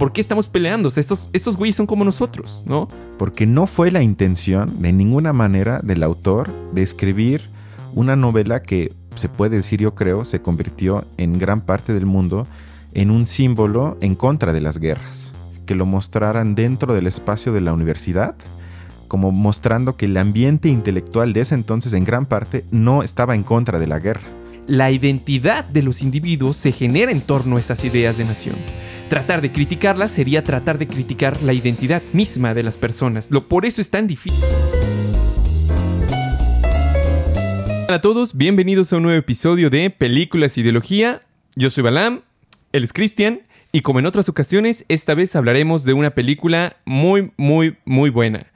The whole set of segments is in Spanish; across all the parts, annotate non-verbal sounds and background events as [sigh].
¿por qué estamos peleando? O sea, estos, estos güeyes son como nosotros, ¿no? Porque no fue la intención de ninguna manera del autor de escribir una novela que se puede decir, yo creo, se convirtió en gran parte del mundo en un símbolo en contra de las guerras, que lo mostraran dentro del espacio de la universidad, como mostrando que el ambiente intelectual de ese entonces en gran parte no estaba en contra de la guerra. La identidad de los individuos se genera en torno a esas ideas de nación. Tratar de criticarlas sería tratar de criticar la identidad misma de las personas. Lo, por eso es tan difícil. Hola a todos, bienvenidos a un nuevo episodio de Películas e Ideología. Yo soy Balam, él es Cristian, y como en otras ocasiones, esta vez hablaremos de una película muy, muy, muy buena.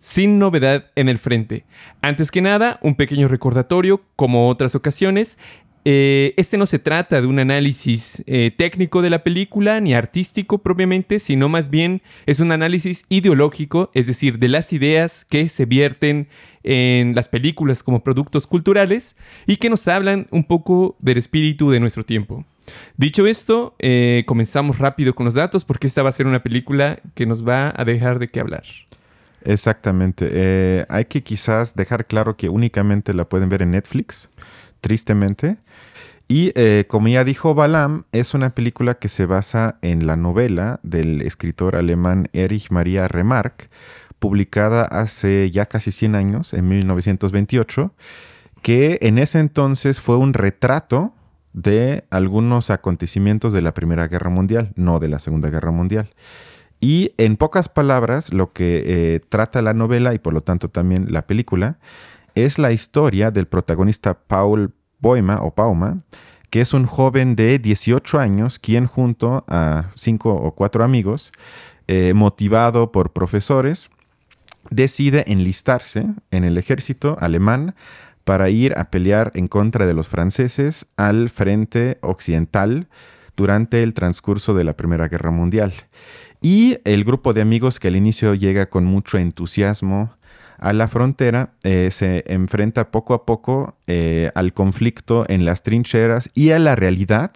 Sin novedad en el frente. Antes que nada, un pequeño recordatorio, como otras ocasiones, eh, este no se trata de un análisis eh, técnico de la película ni artístico propiamente, sino más bien es un análisis ideológico, es decir, de las ideas que se vierten en las películas como productos culturales y que nos hablan un poco del espíritu de nuestro tiempo. Dicho esto, eh, comenzamos rápido con los datos porque esta va a ser una película que nos va a dejar de qué hablar. Exactamente. hay que quizás dejar claro que únicamente la pueden ver en Netflix tristemente. Y eh, como ya dijo Balam, es una película que se basa en la novela del escritor alemán Erich Maria Remarque, publicada hace ya casi 100 años, en 1928, que en ese entonces fue un retrato de algunos acontecimientos de la Primera Guerra Mundial, no de la Segunda Guerra Mundial. Y en pocas palabras, lo que eh, trata la novela y por lo tanto también la película es la historia del protagonista Paul Boima o Pauma, que es un joven de 18 años quien junto a cinco o cuatro amigos, eh, motivado por profesores, decide enlistarse en el ejército alemán para ir a pelear en contra de los franceses al frente occidental durante el transcurso de la Primera Guerra Mundial. Y el grupo de amigos que al inicio llega con mucho entusiasmo a la frontera, eh, se enfrenta poco a poco eh, al conflicto en las trincheras y a la realidad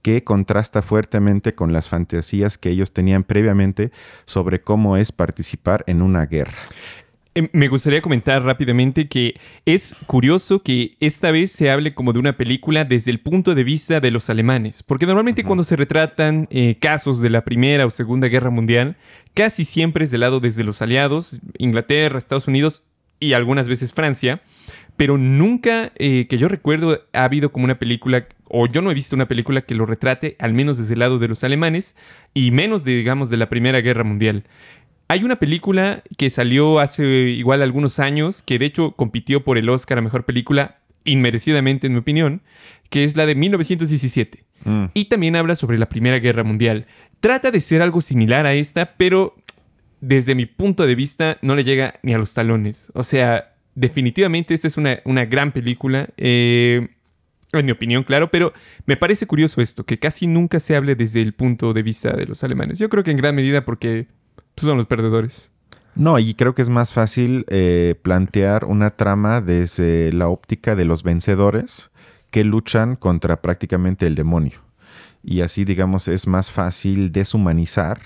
que contrasta fuertemente con las fantasías que ellos tenían previamente sobre cómo es participar en una guerra. Em, me gustaría comentar rápidamente que es curioso que esta vez se hable como de una película desde el punto de vista de los alemanes, porque normalmente cuando se retratan eh, casos de la Primera o Segunda Guerra Mundial, casi siempre es del lado desde los aliados, Inglaterra, Estados Unidos y algunas veces Francia, pero nunca eh, que yo recuerdo ha habido como una película, o yo no he visto una película que lo retrate, al menos desde el lado de los alemanes, y menos de, digamos, de la Primera Guerra Mundial. Hay una película que salió hace igual algunos años, que de hecho compitió por el Oscar a Mejor Película, inmerecidamente en mi opinión, que es la de 1917. Mm. Y también habla sobre la Primera Guerra Mundial. Trata de ser algo similar a esta, pero desde mi punto de vista no le llega ni a los talones. O sea, definitivamente esta es una, gran película. Eh, en mi opinión, claro, pero me parece curioso esto, que casi nunca se hable desde el punto de vista de los alemanes. Yo creo que en gran medida porque son los perdedores. No, y creo que es más fácil eh, plantear una trama desde la óptica de los vencedores que luchan contra prácticamente el demonio. Y así, digamos, es más fácil deshumanizar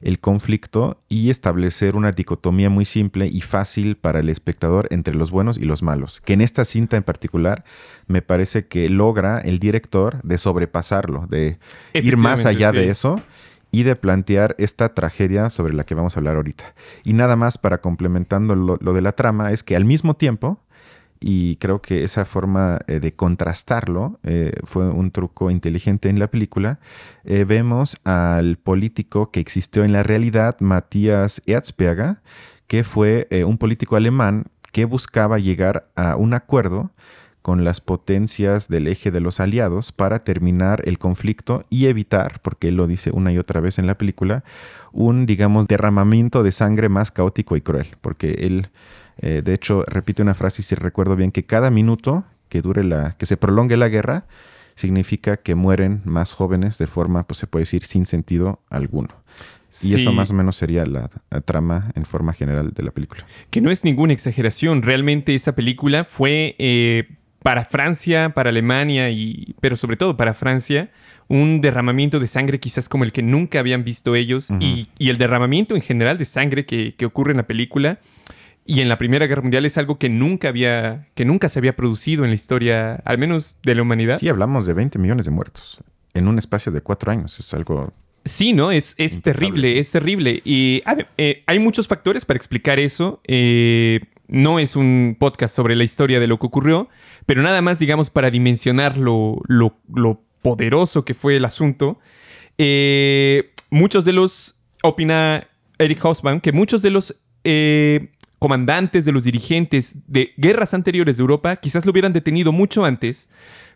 el conflicto y establecer una dicotomía muy simple y fácil para el espectador entre los buenos y los malos, que en esta cinta en particular me parece que logra el director de sobrepasarlo, de ir más allá de eso y de plantear esta tragedia sobre la que vamos a hablar ahorita. Y nada más para complementando lo, de la trama es que al mismo tiempo, y creo que esa forma eh, de contrastarlo eh, fue un truco inteligente en la película, eh, vemos al político que existió en la realidad, Matthias Erzberger, que fue un político alemán que buscaba llegar a un acuerdo con las potencias del eje de los aliados para terminar el conflicto y evitar, porque él lo dice una y otra vez en la película, un, digamos, derramamiento de sangre más caótico y cruel, porque él, eh, de hecho, repite una frase, si recuerdo bien, que cada minuto que dure la, que se prolongue la guerra, significa que mueren más jóvenes de forma, pues se puede decir, sin sentido alguno. Y eso más o menos sería la, trama en forma general de la película. Que no es ninguna exageración. Realmente esta película fue eh, para Francia, para Alemania, y, pero sobre todo para Francia, un derramamiento de sangre quizás como el que nunca habían visto ellos y, el derramamiento en general de sangre que, ocurre en la película y en la Primera Guerra Mundial es algo que nunca había, que nunca se había producido en la historia, al menos de la humanidad. Sí, hablamos de 20 millones de muertos en un espacio de cuatro años. Es algo Sí, ¿no? Es, es terrible, es terrible. Y eh, hay muchos factores para explicar eso. Eh, no es un podcast sobre la historia de lo que ocurrió, pero nada más, digamos, para dimensionar lo, lo, poderoso que fue el asunto. Eh, muchos de los, opina Eric Hausmann, que muchos de los comandantes, de los dirigentes de guerras anteriores de Europa, quizás lo hubieran detenido mucho antes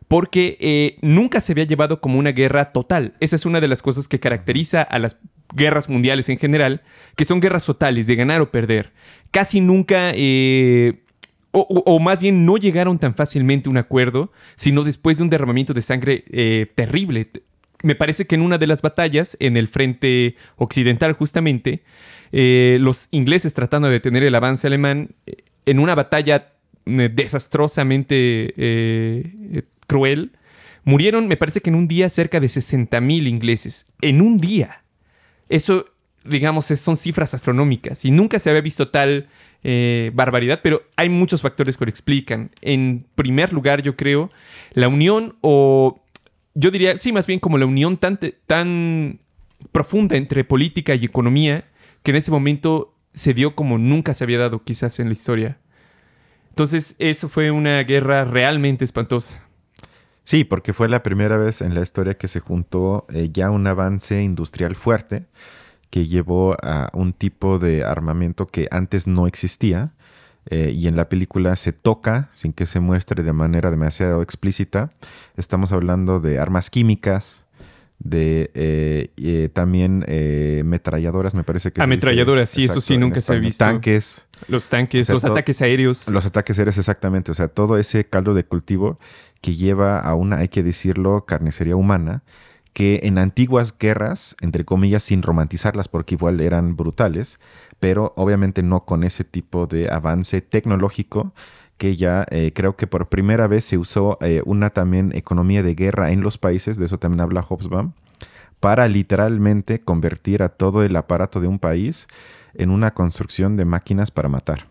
porque eh, nunca se había llevado como una guerra total. Esa es una de las cosas que caracteriza a las guerras mundiales en general, que son guerras totales, de ganar o perder. Casi nunca, eh, o, más bien no llegaron tan fácilmente a un acuerdo, sino después de un derramamiento de sangre eh, terrible. Me parece que en una de las batallas, en el frente occidental justamente, los ingleses tratando de detener el avance alemán, en una batalla desastrosamente cruel, murieron, me parece que en un día, cerca de 60.000 mil ingleses. En un día. Eso, digamos, son cifras astronómicas y nunca se había visto tal eh, barbaridad, pero hay muchos factores que lo explican. En primer lugar, yo creo, la unión o yo diría, sí, más bien como la unión tan, tan profunda entre política y economía que en ese momento se dio como nunca se había dado quizás en la historia. Entonces, eso fue una guerra realmente espantosa. Sí, porque fue la primera vez en la historia que se juntó eh, ya un avance industrial fuerte que llevó a un tipo de armamento que antes no existía. Eh, y en la película se toca, sin que se muestre de manera demasiado explícita. Estamos hablando de armas químicas, de eh, también metralladoras, me parece que... Ametralladoras, sí, eso sí, nunca se ha visto. Tanques. Los tanques, los ataques aéreos. Los ataques aéreos, exactamente. O sea, todo ese caldo de cultivo que lleva a una, hay que decirlo, carnicería humana, que en antiguas guerras, entre comillas, sin romantizarlas porque igual eran brutales, pero obviamente no con ese tipo de avance tecnológico que ya eh, creo que por primera vez se usó eh, una también economía de guerra en los países, de eso también habla Hobsbawm, para literalmente convertir a todo el aparato de un país en una construcción de máquinas para matar.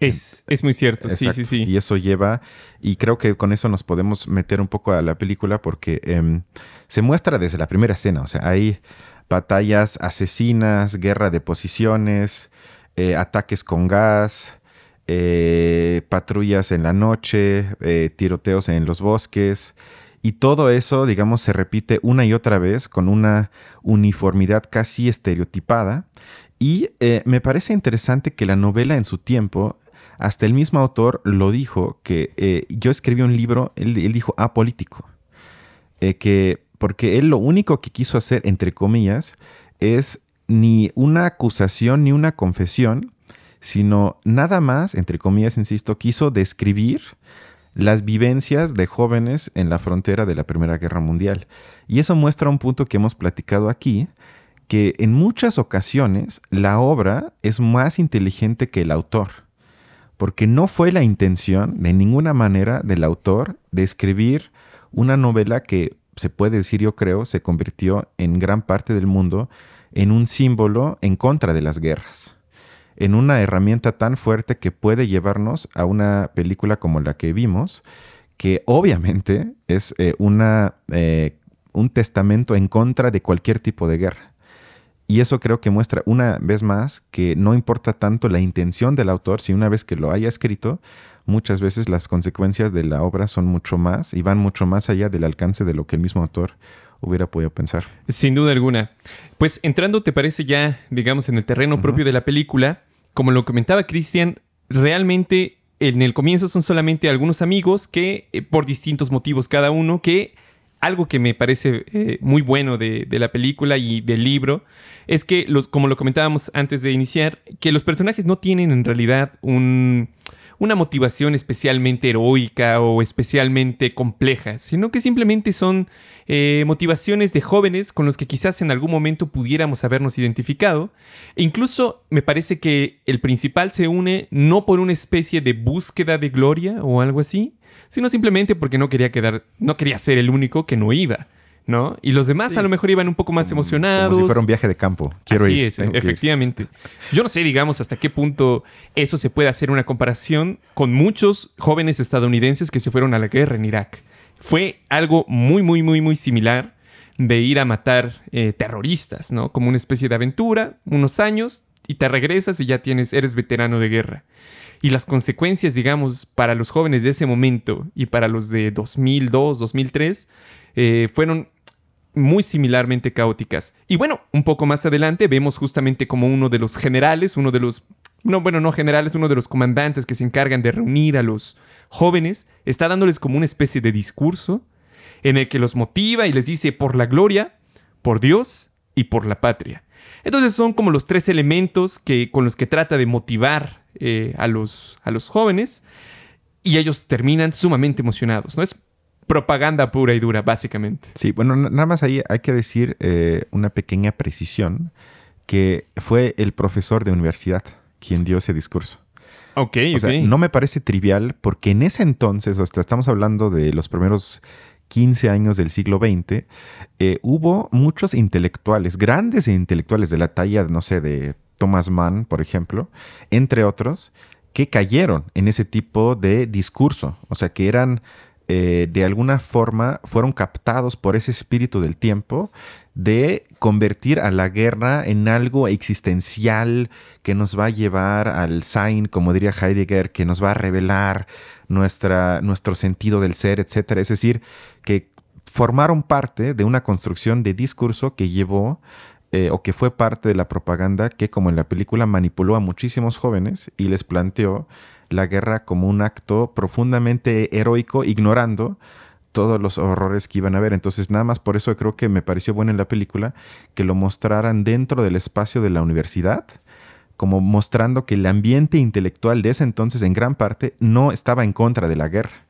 Es, es, muy cierto, sí, sí, sí. Y eso lleva, y creo que con eso nos podemos meter un poco a la película porque em, se muestra desde la primera escena, o sea, hay batallas asesinas, guerra de posiciones, eh, ataques con gas, eh, patrullas en la noche, eh, tiroteos en los bosques. Y todo eso, digamos, se repite una y otra vez con una uniformidad casi estereotipada. Y me parece interesante que la novela en su tiempo hasta el mismo autor lo dijo, que eh, yo escribí un libro, él, dijo apolítico, eh, que porque él lo único que quiso hacer, entre comillas, es ni una acusación ni una confesión, sino nada más, entre comillas, insisto, quiso describir las vivencias de jóvenes en la frontera de la Primera Guerra Mundial. Y eso muestra un punto que hemos platicado aquí, que en muchas ocasiones la obra es más inteligente que el autor porque no fue la intención de ninguna manera del autor de escribir una novela que se puede decir, yo creo, se convirtió en gran parte del mundo en un símbolo en contra de las guerras, en una herramienta tan fuerte que puede llevarnos a una película como la que vimos, que obviamente es eh, una, eh, un testamento en contra de cualquier tipo de guerra. Y eso creo que muestra una vez más que no importa tanto la intención del autor, si una vez que lo haya escrito, muchas veces las consecuencias de la obra son mucho más y van mucho más allá del alcance de lo que el mismo autor hubiera podido pensar. Sin duda alguna. Pues entrando, ¿te parece ya, digamos, en el terreno propio de la película? Como lo comentaba Cristian, realmente en el comienzo son solamente algunos amigos que, eh, por distintos motivos cada uno, que algo que me parece eh, muy bueno de, la película y del libro es que, como lo comentábamos antes de iniciar, que los personajes no tienen en realidad un, una motivación especialmente heroica o especialmente compleja, sino que simplemente son eh, motivaciones de jóvenes con los que quizás en algún momento pudiéramos habernos identificado. E incluso me parece que el principal se une no por una especie de búsqueda de gloria o algo así, sino simplemente porque no quería quedar, no quería ser el único que no iba. ¿no? Y los demás a lo mejor iban un poco más emocionados. Como si fuera un viaje de campo. Quiero Así ir. es, efectivamente. Yo no sé, digamos, hasta qué punto eso se puede hacer una comparación con muchos jóvenes estadounidenses que se fueron a la guerra en Irak. Fue algo muy, muy, muy, muy similar de ir a matar eh, terroristas, ¿no? Como una especie de aventura, unos años, y te regresas y ya tienes, eres veterano de guerra. Y las consecuencias, digamos, para los jóvenes de ese momento y para los de 2002, 2003, eh, fueron muy similarmente caóticas. Y bueno, un poco más adelante vemos justamente como uno de los generales, uno de los, no, bueno, no generales, uno de los comandantes que se encargan de reunir a los jóvenes, está dándoles como una especie de discurso en el que los motiva y les dice por la gloria, por Dios y por la patria. Entonces son como los tres elementos que, con los que trata de motivar eh, a, los, a los jóvenes y ellos terminan sumamente emocionados. ¿no? Es propaganda pura y dura, básicamente. Sí, bueno, nada más ahí hay que decir eh, una pequeña precisión, que fue el profesor de universidad quien dio ese discurso. Ok, o sea, no me parece trivial porque en ese entonces, o sea, estamos hablando de los primeros 15 años del siglo XX, eh, hubo muchos intelectuales, grandes intelectuales de la talla, no sé, de Thomas Mann, por ejemplo, entre otros, que cayeron en ese tipo de discurso. O sea, que eran eh, de alguna forma fueron captados por ese espíritu del tiempo de convertir a la guerra en algo existencial que nos va a llevar al Sein, como diría Heidegger, que nos va a revelar nuestra, nuestro sentido del ser, etc. Es decir, que formaron parte de una construcción de discurso que llevó eh, o que fue parte de la propaganda que, como en la película, manipuló a muchísimos jóvenes y les planteó la guerra como un acto profundamente heroico, ignorando todos los horrores que iban a ver. Entonces, nada más por eso creo que me pareció bueno en la película que lo mostraran dentro del espacio de la universidad, como mostrando que el ambiente intelectual de ese entonces, en gran parte, no estaba en contra de la guerra,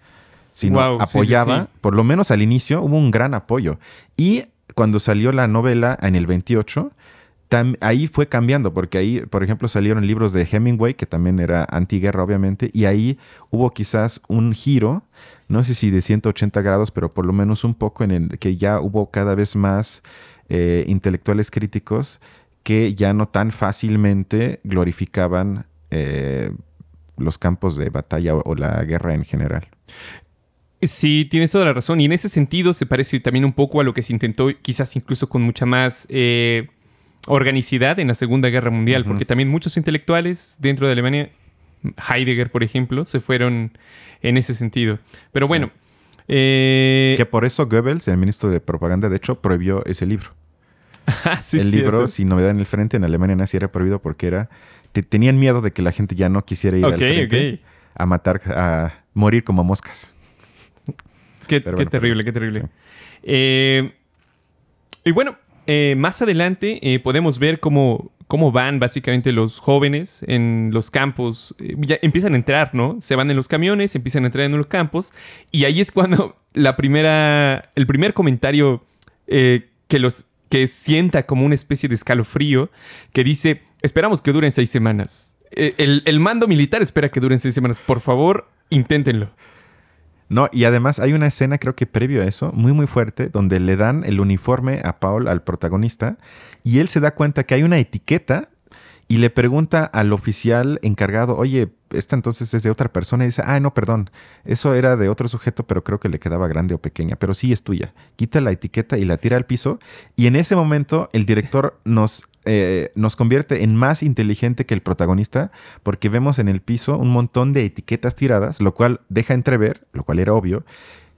sino apoyaba, por lo menos al inicio, hubo un gran apoyo. Y cuando salió la novela en el 28, ahí fue cambiando, porque ahí, por ejemplo, salieron libros de Hemingway, que también era antiguerra, obviamente, y ahí hubo quizás un giro, no sé si de 180 grados, pero por lo menos un poco en el que ya hubo cada vez más eh, intelectuales críticos que ya no tan fácilmente glorificaban eh, los campos de batalla o, la guerra en general. Sí, tienes toda la razón. Y en ese sentido se parece también un poco a lo que se intentó, quizás incluso con mucha más eh, organicidad en la Segunda Guerra Mundial, porque también muchos intelectuales dentro de Alemania, Heidegger, por ejemplo, se fueron en ese sentido. Pero bueno. Eh, que por eso Goebbels, el ministro de Propaganda, de hecho, prohibió ese libro. [laughs] Ah, el libro, Sin Novedad en el Frente, en Alemania nazi era prohibido porque era. tenían miedo de que la gente ya no quisiera ir al frente a matar, a morir como moscas. Qué, terrible, qué terrible. Eh, y bueno, eh, más adelante eh, podemos ver cómo, cómo van básicamente los jóvenes en los campos. Eh, ya empiezan a entrar, ¿no? Se van en los camiones, empiezan a entrar en los campos. Y ahí es cuando [laughs] la primera, el primer comentario que los que sienta como una especie de escalofrío, que dice, esperamos que duren seis semanas. el, el mando militar espera que duren seis semanas. Por favor, inténtenlo. No, y además hay una escena, creo que previo a eso, muy muy fuerte, donde le dan el uniforme a Paul, al protagonista, y él se da cuenta que hay una etiqueta y le pregunta al oficial encargado, oye, esta entonces es de otra persona, y dice, ah, no, perdón, eso era de otro sujeto, pero creo que le quedaba grande o pequeña, pero sí es tuya. Quita la etiqueta y la tira al piso, y en ese momento el director nos eh, nos convierte en más inteligente que el protagonista porque vemos en el piso un montón de etiquetas tiradas, lo cual deja entrever, lo cual era obvio,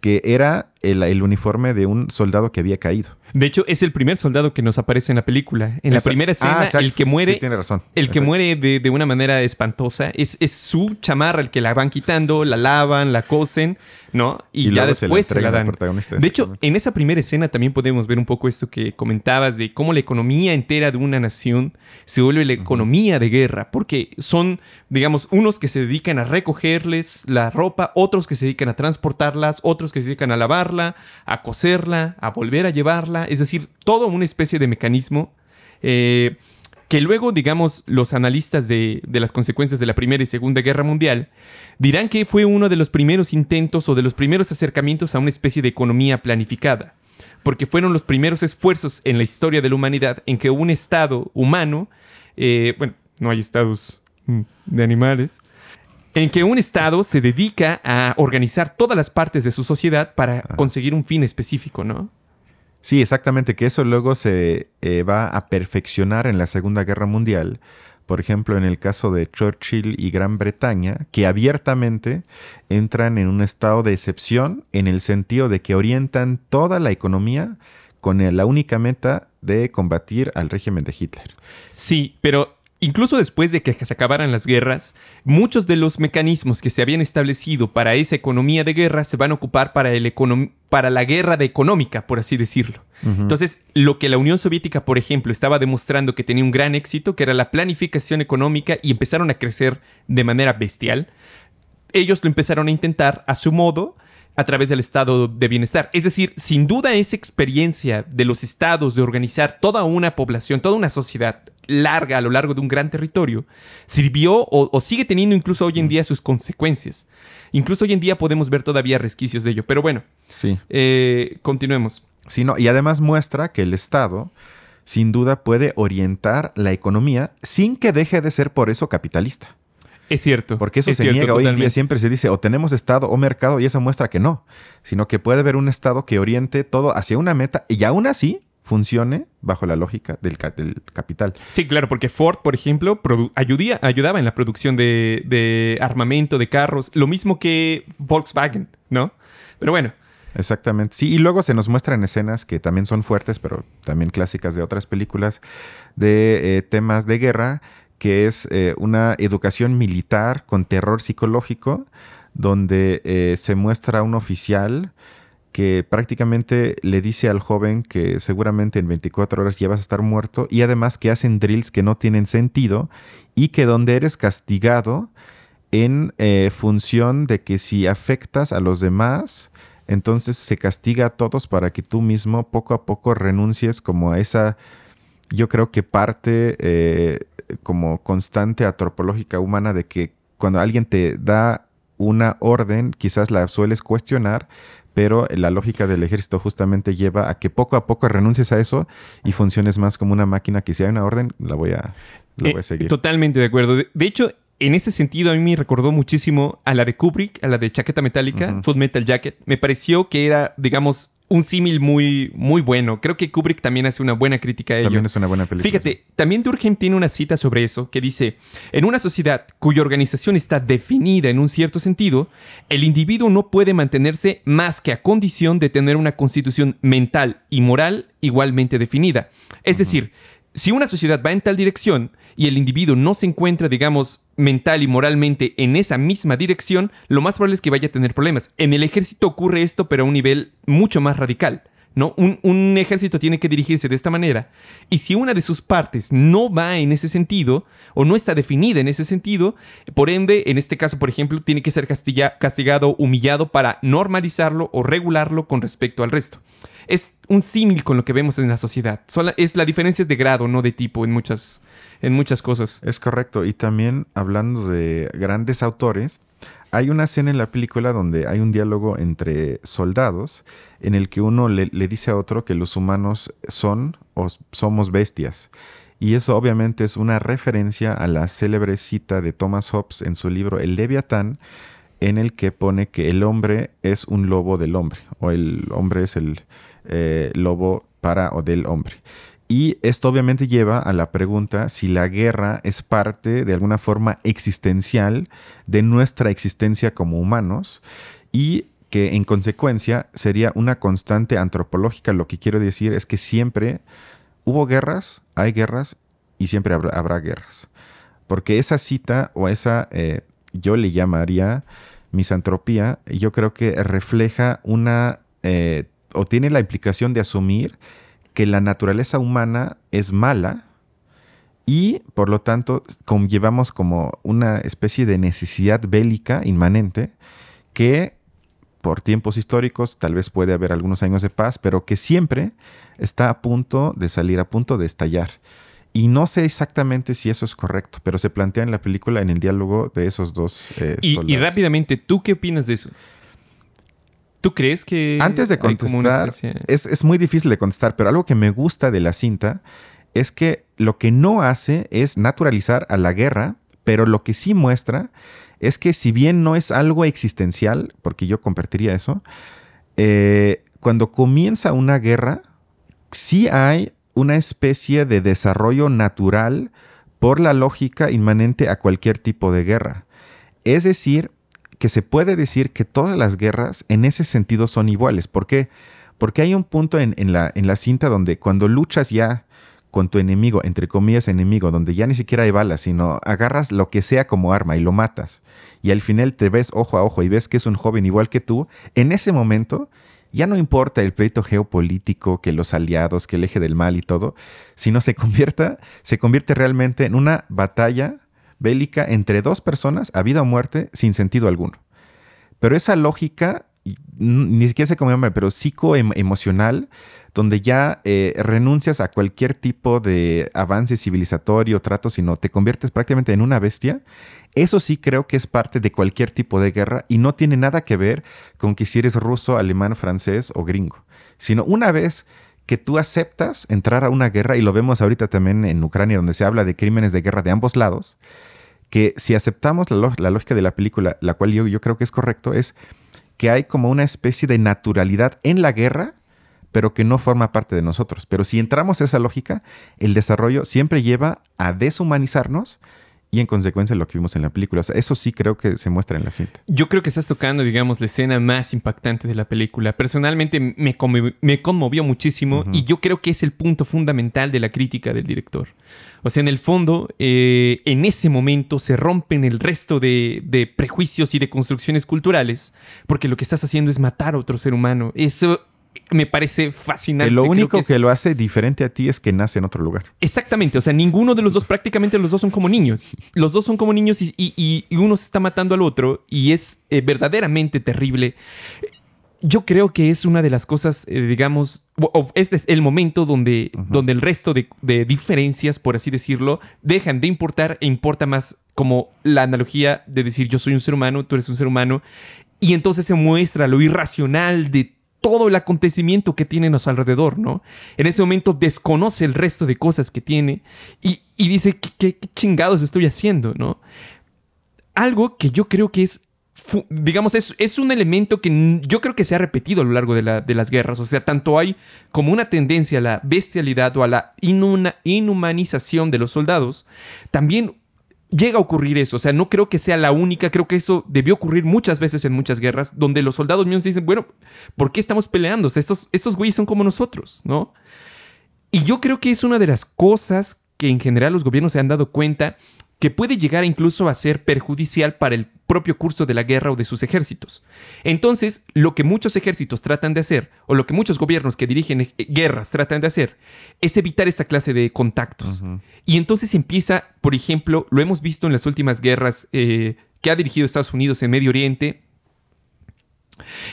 que era el, el uniforme de un soldado que había caído. De hecho, es el primer soldado que nos aparece en la película. En la primera escena, Ah, exacto. el que muere, Sí, tiene razón. el que Exacto. muere de, de una manera espantosa, es, es su chamarra el que la van quitando, la lavan, la cosen, ¿no? Y, Y ya luego se la después se la, dan. protagonista, De hecho, en esa primera escena también podemos ver un poco esto que comentabas de cómo la economía entera de una nación se vuelve la economía de guerra, porque son, digamos, unos que se dedican a recogerles la ropa, otros que se dedican a transportarlas, otros que se dedican a a coserla, a volver a llevarla, es decir, todo una especie de mecanismo eh, que luego, digamos, los analistas de, de las consecuencias de la Primera y Segunda Guerra Mundial dirán que fue uno de los primeros intentos o de los primeros acercamientos a una especie de economía planificada, porque fueron los primeros esfuerzos en la historia de la humanidad en que un Estado humano, eh, bueno, no hay estados mm, de animales, en que un Estado se dedica a organizar todas las partes de su sociedad para conseguir un fin específico, ¿no? Sí, exactamente, que eso luego se eh, va a perfeccionar en la Segunda Guerra Mundial. Por ejemplo, en el caso de Churchill y Gran Bretaña, que abiertamente entran en un estado de excepción en el sentido de que orientan toda la economía con la única meta de combatir al régimen de Hitler. Sí, pero incluso después de que se acabaran las guerras, muchos de los mecanismos que se habían establecido para esa economía de guerra se van a ocupar para, el para la guerra de económica, por así decirlo. Entonces, lo que la Unión Soviética, por ejemplo, estaba demostrando que tenía un gran éxito, que era la planificación económica, y empezaron a crecer de manera bestial, ellos lo empezaron a intentar a su modo a través del estado de bienestar. Es decir, sin duda esa experiencia de los estados de organizar toda una población, toda una sociedad larga a lo largo de un gran territorio, sirvió o, o sigue teniendo incluso hoy en día sus consecuencias. Incluso hoy en día podemos ver todavía resquicios de ello. Pero bueno, Sí. eh, continuemos. Sí, no, y además muestra que el Estado, sin duda, puede orientar la economía sin que deje de ser por eso capitalista. Es cierto. Porque eso es se cierto, niega hoy en día. Siempre se dice o tenemos Estado o mercado y eso muestra que no. Sino que puede haber un Estado que oriente todo hacia una meta y aún así funcione bajo la lógica del, ca- del capital. Sí, claro, porque Ford, por ejemplo, ayudía- ayudaba en la producción de, de armamento, de carros, lo mismo que Volkswagen, ¿no? Pero bueno, Exactamente. Sí, y luego se nos muestran escenas que también son fuertes, pero también clásicas de otras películas, de eh, temas de guerra, que es eh, una educación militar con terror psicológico, donde eh, se muestra un oficial que prácticamente le dice al joven que seguramente en 24 horas ya vas a estar muerto y además que hacen drills que no tienen sentido y que donde eres castigado en eh, función de que si afectas a los demás, entonces se castiga a todos para que tú mismo poco a poco renuncies como a esa, yo creo que parte como constante antropológica humana de que cuando alguien te da una orden, quizás la sueles cuestionar, pero la lógica del ejército justamente lleva a que poco a poco renuncies a eso y funciones más como una máquina que si hay una orden, la voy a, la voy a Eh, seguir. Totalmente de acuerdo. De, de hecho, en ese sentido, a mí me recordó muchísimo a la de Kubrick, a la de Chaqueta Metálica. Full Metal Jacket. Me pareció que era, digamos, un símil muy, muy bueno. Creo que Kubrick también hace una buena crítica a ello. También es una buena película. Fíjate, también Durkheim tiene una cita sobre eso que dice, en una sociedad cuya organización está definida en un cierto sentido, el individuo no puede mantenerse más que a condición de tener una constitución mental y moral igualmente definida. Es decir, si una sociedad va en tal dirección y el individuo no se encuentra, digamos, mental y moralmente en esa misma dirección, lo más probable es que vaya a tener problemas. En el ejército ocurre esto, pero a un nivel mucho más radical. ¿No? Un, ejército tiene que dirigirse de esta manera. Y si una de sus partes no va en ese sentido, o no está definida en ese sentido, por ende, en este caso, por ejemplo, tiene que ser castigado, humillado para normalizarlo o regularlo con respecto al resto. Es un símil con lo que vemos en la sociedad. Es la diferencia es de grado, no de tipo en muchas, en muchas cosas. Es correcto. Y también hablando de grandes autores, hay una escena en la película donde hay un diálogo entre soldados en el que uno le, dice a otro que los humanos son o somos bestias. Y eso obviamente es una referencia a la célebre cita de Thomas Hobbes en su libro El Leviatán, en el que pone que el hombre es un lobo del hombre, o el hombre es el eh, lobo para o del hombre. Y esto obviamente lleva a la pregunta si la guerra es parte de alguna forma existencial de nuestra existencia como humanos y que en consecuencia sería una constante antropológica. Lo que quiero decir es que siempre hubo guerras, hay guerras y siempre habrá, guerras. Porque esa cita o esa, eh, yo le llamaría misantropía, yo creo que refleja una, eh, o tiene la implicación de asumir que la naturaleza humana es mala y por lo tanto llevamos como una especie de necesidad bélica inmanente que por tiempos históricos tal vez puede haber algunos años de paz, pero que siempre está a punto de salir, a punto de estallar. Y no sé exactamente si eso es correcto, pero se plantea en la película en el diálogo de esos dos. Eh, y, y, rápidamente, ¿tú qué opinas de eso? ¿Tú crees que... Antes de contestar, es, es muy difícil de contestar, pero algo que me gusta de la cinta es que lo que no hace es naturalizar a la guerra, pero lo que sí muestra es que si bien no es algo existencial, porque yo compartiría eso, eh, cuando comienza una guerra, sí hay una especie de desarrollo natural por la lógica inmanente a cualquier tipo de guerra. Es decir, que se puede decir que todas las guerras en ese sentido son iguales. ¿Por qué? Porque hay un punto en, la, en la cinta donde cuando luchas ya con tu enemigo, entre comillas enemigo, donde ya ni siquiera hay balas, sino agarras lo que sea como arma y lo matas. Y al final te ves ojo a ojo y ves que es un joven igual que tú. En ese momento ya no importa el pleito geopolítico, que los aliados, que el eje del mal y todo, sino se convierta, se convierte realmente en una batalla bélica entre dos personas a vida o muerte sin sentido alguno. Pero esa lógica, ni siquiera sé cómo llama, pero psicoemocional, donde ya eh, renuncias a cualquier tipo de avance civilizatorio, trato, sino te conviertes prácticamente en una bestia, eso sí creo que es parte de cualquier tipo de guerra y no tiene nada que ver con que si eres ruso, alemán, francés o gringo, sino una vez que tú aceptas entrar a una guerra, y lo vemos ahorita también en Ucrania, donde se habla de crímenes de guerra de ambos lados, que si aceptamos la, lógica de la película, la cual yo, yo creo que es correcto, es que hay como una especie de naturalidad en la guerra pero que no forma parte de nosotros. Pero si entramos a esa lógica, el desarrollo siempre lleva a deshumanizarnos y en consecuencia lo que vimos en la película. eso sí creo que se muestra en la cinta. Yo creo que estás tocando, digamos, la escena más impactante de la película. Personalmente me, me conmovió muchísimo y yo creo que es el punto fundamental de la crítica del director. O sea, en el fondo, eh, en ese momento se rompen el resto de, de, prejuicios y de construcciones culturales porque lo que estás haciendo es matar a otro ser humano. Eso me parece fascinante. lo único que, lo hace diferente a ti es que nace en otro lugar. Exactamente, o sea, ninguno de los dos, prácticamente los dos son como niños. Los dos son como niños y, uno se está matando al otro y es eh, verdaderamente terrible. Yo creo que es una de las cosas, eh, digamos, este es el momento donde, donde el resto de, de, diferencias, por así decirlo, dejan de importar e importa más como la analogía de decir yo soy un ser humano, tú eres un ser humano, y entonces se muestra lo irracional de todo el acontecimiento que tiene a su alrededor, ¿no? En ese momento desconoce el resto de cosas que tiene y, dice, ¿qué, chingados estoy haciendo, ¿no? Algo que yo creo que es, digamos, es, es, un elemento que yo creo que se ha repetido a lo largo de, las guerras. O sea, tanto hay como una tendencia a la bestialidad o a la inhumanización de los soldados, también llega a ocurrir eso. O sea, no creo que sea la única, creo que eso debió ocurrir muchas veces en muchas guerras, donde los soldados mismos dicen, bueno, ¿por qué estamos peleando? estos, estos güeyes son como nosotros, ¿no? Y yo creo que es una de las cosas que en general los gobiernos se han dado cuenta que puede llegar incluso a ser perjudicial para el propio curso de la guerra o de sus ejércitos. Entonces, lo que muchos ejércitos tratan de hacer, o lo que muchos gobiernos que dirigen guerras tratan de hacer, es evitar esta clase de contactos. Y entonces empieza, por ejemplo, lo hemos visto en las últimas guerras eh, que ha dirigido Estados Unidos en Medio Oriente,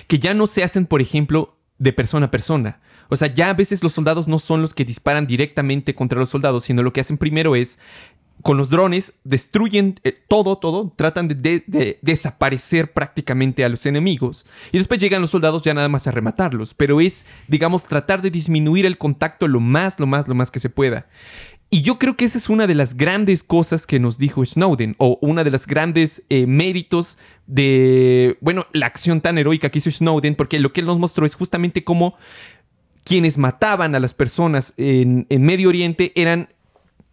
que ya no se hacen, por ejemplo, de persona a persona. O sea, ya a veces los soldados no son los que disparan directamente contra los soldados, sino lo que hacen primero es con los drones destruyen eh, todo, todo, tratan de, desaparecer prácticamente a los enemigos y después llegan los soldados ya nada más a rematarlos, pero es, digamos, tratar de disminuir el contacto lo más, lo más, lo más que se pueda. Y yo creo que esa es una de las grandes cosas que nos dijo Snowden, o una de las grandes eh, méritos de, bueno, la acción tan heroica que hizo Snowden, porque lo que él nos mostró es justamente cómo quienes mataban a las personas en, en Medio Oriente eran,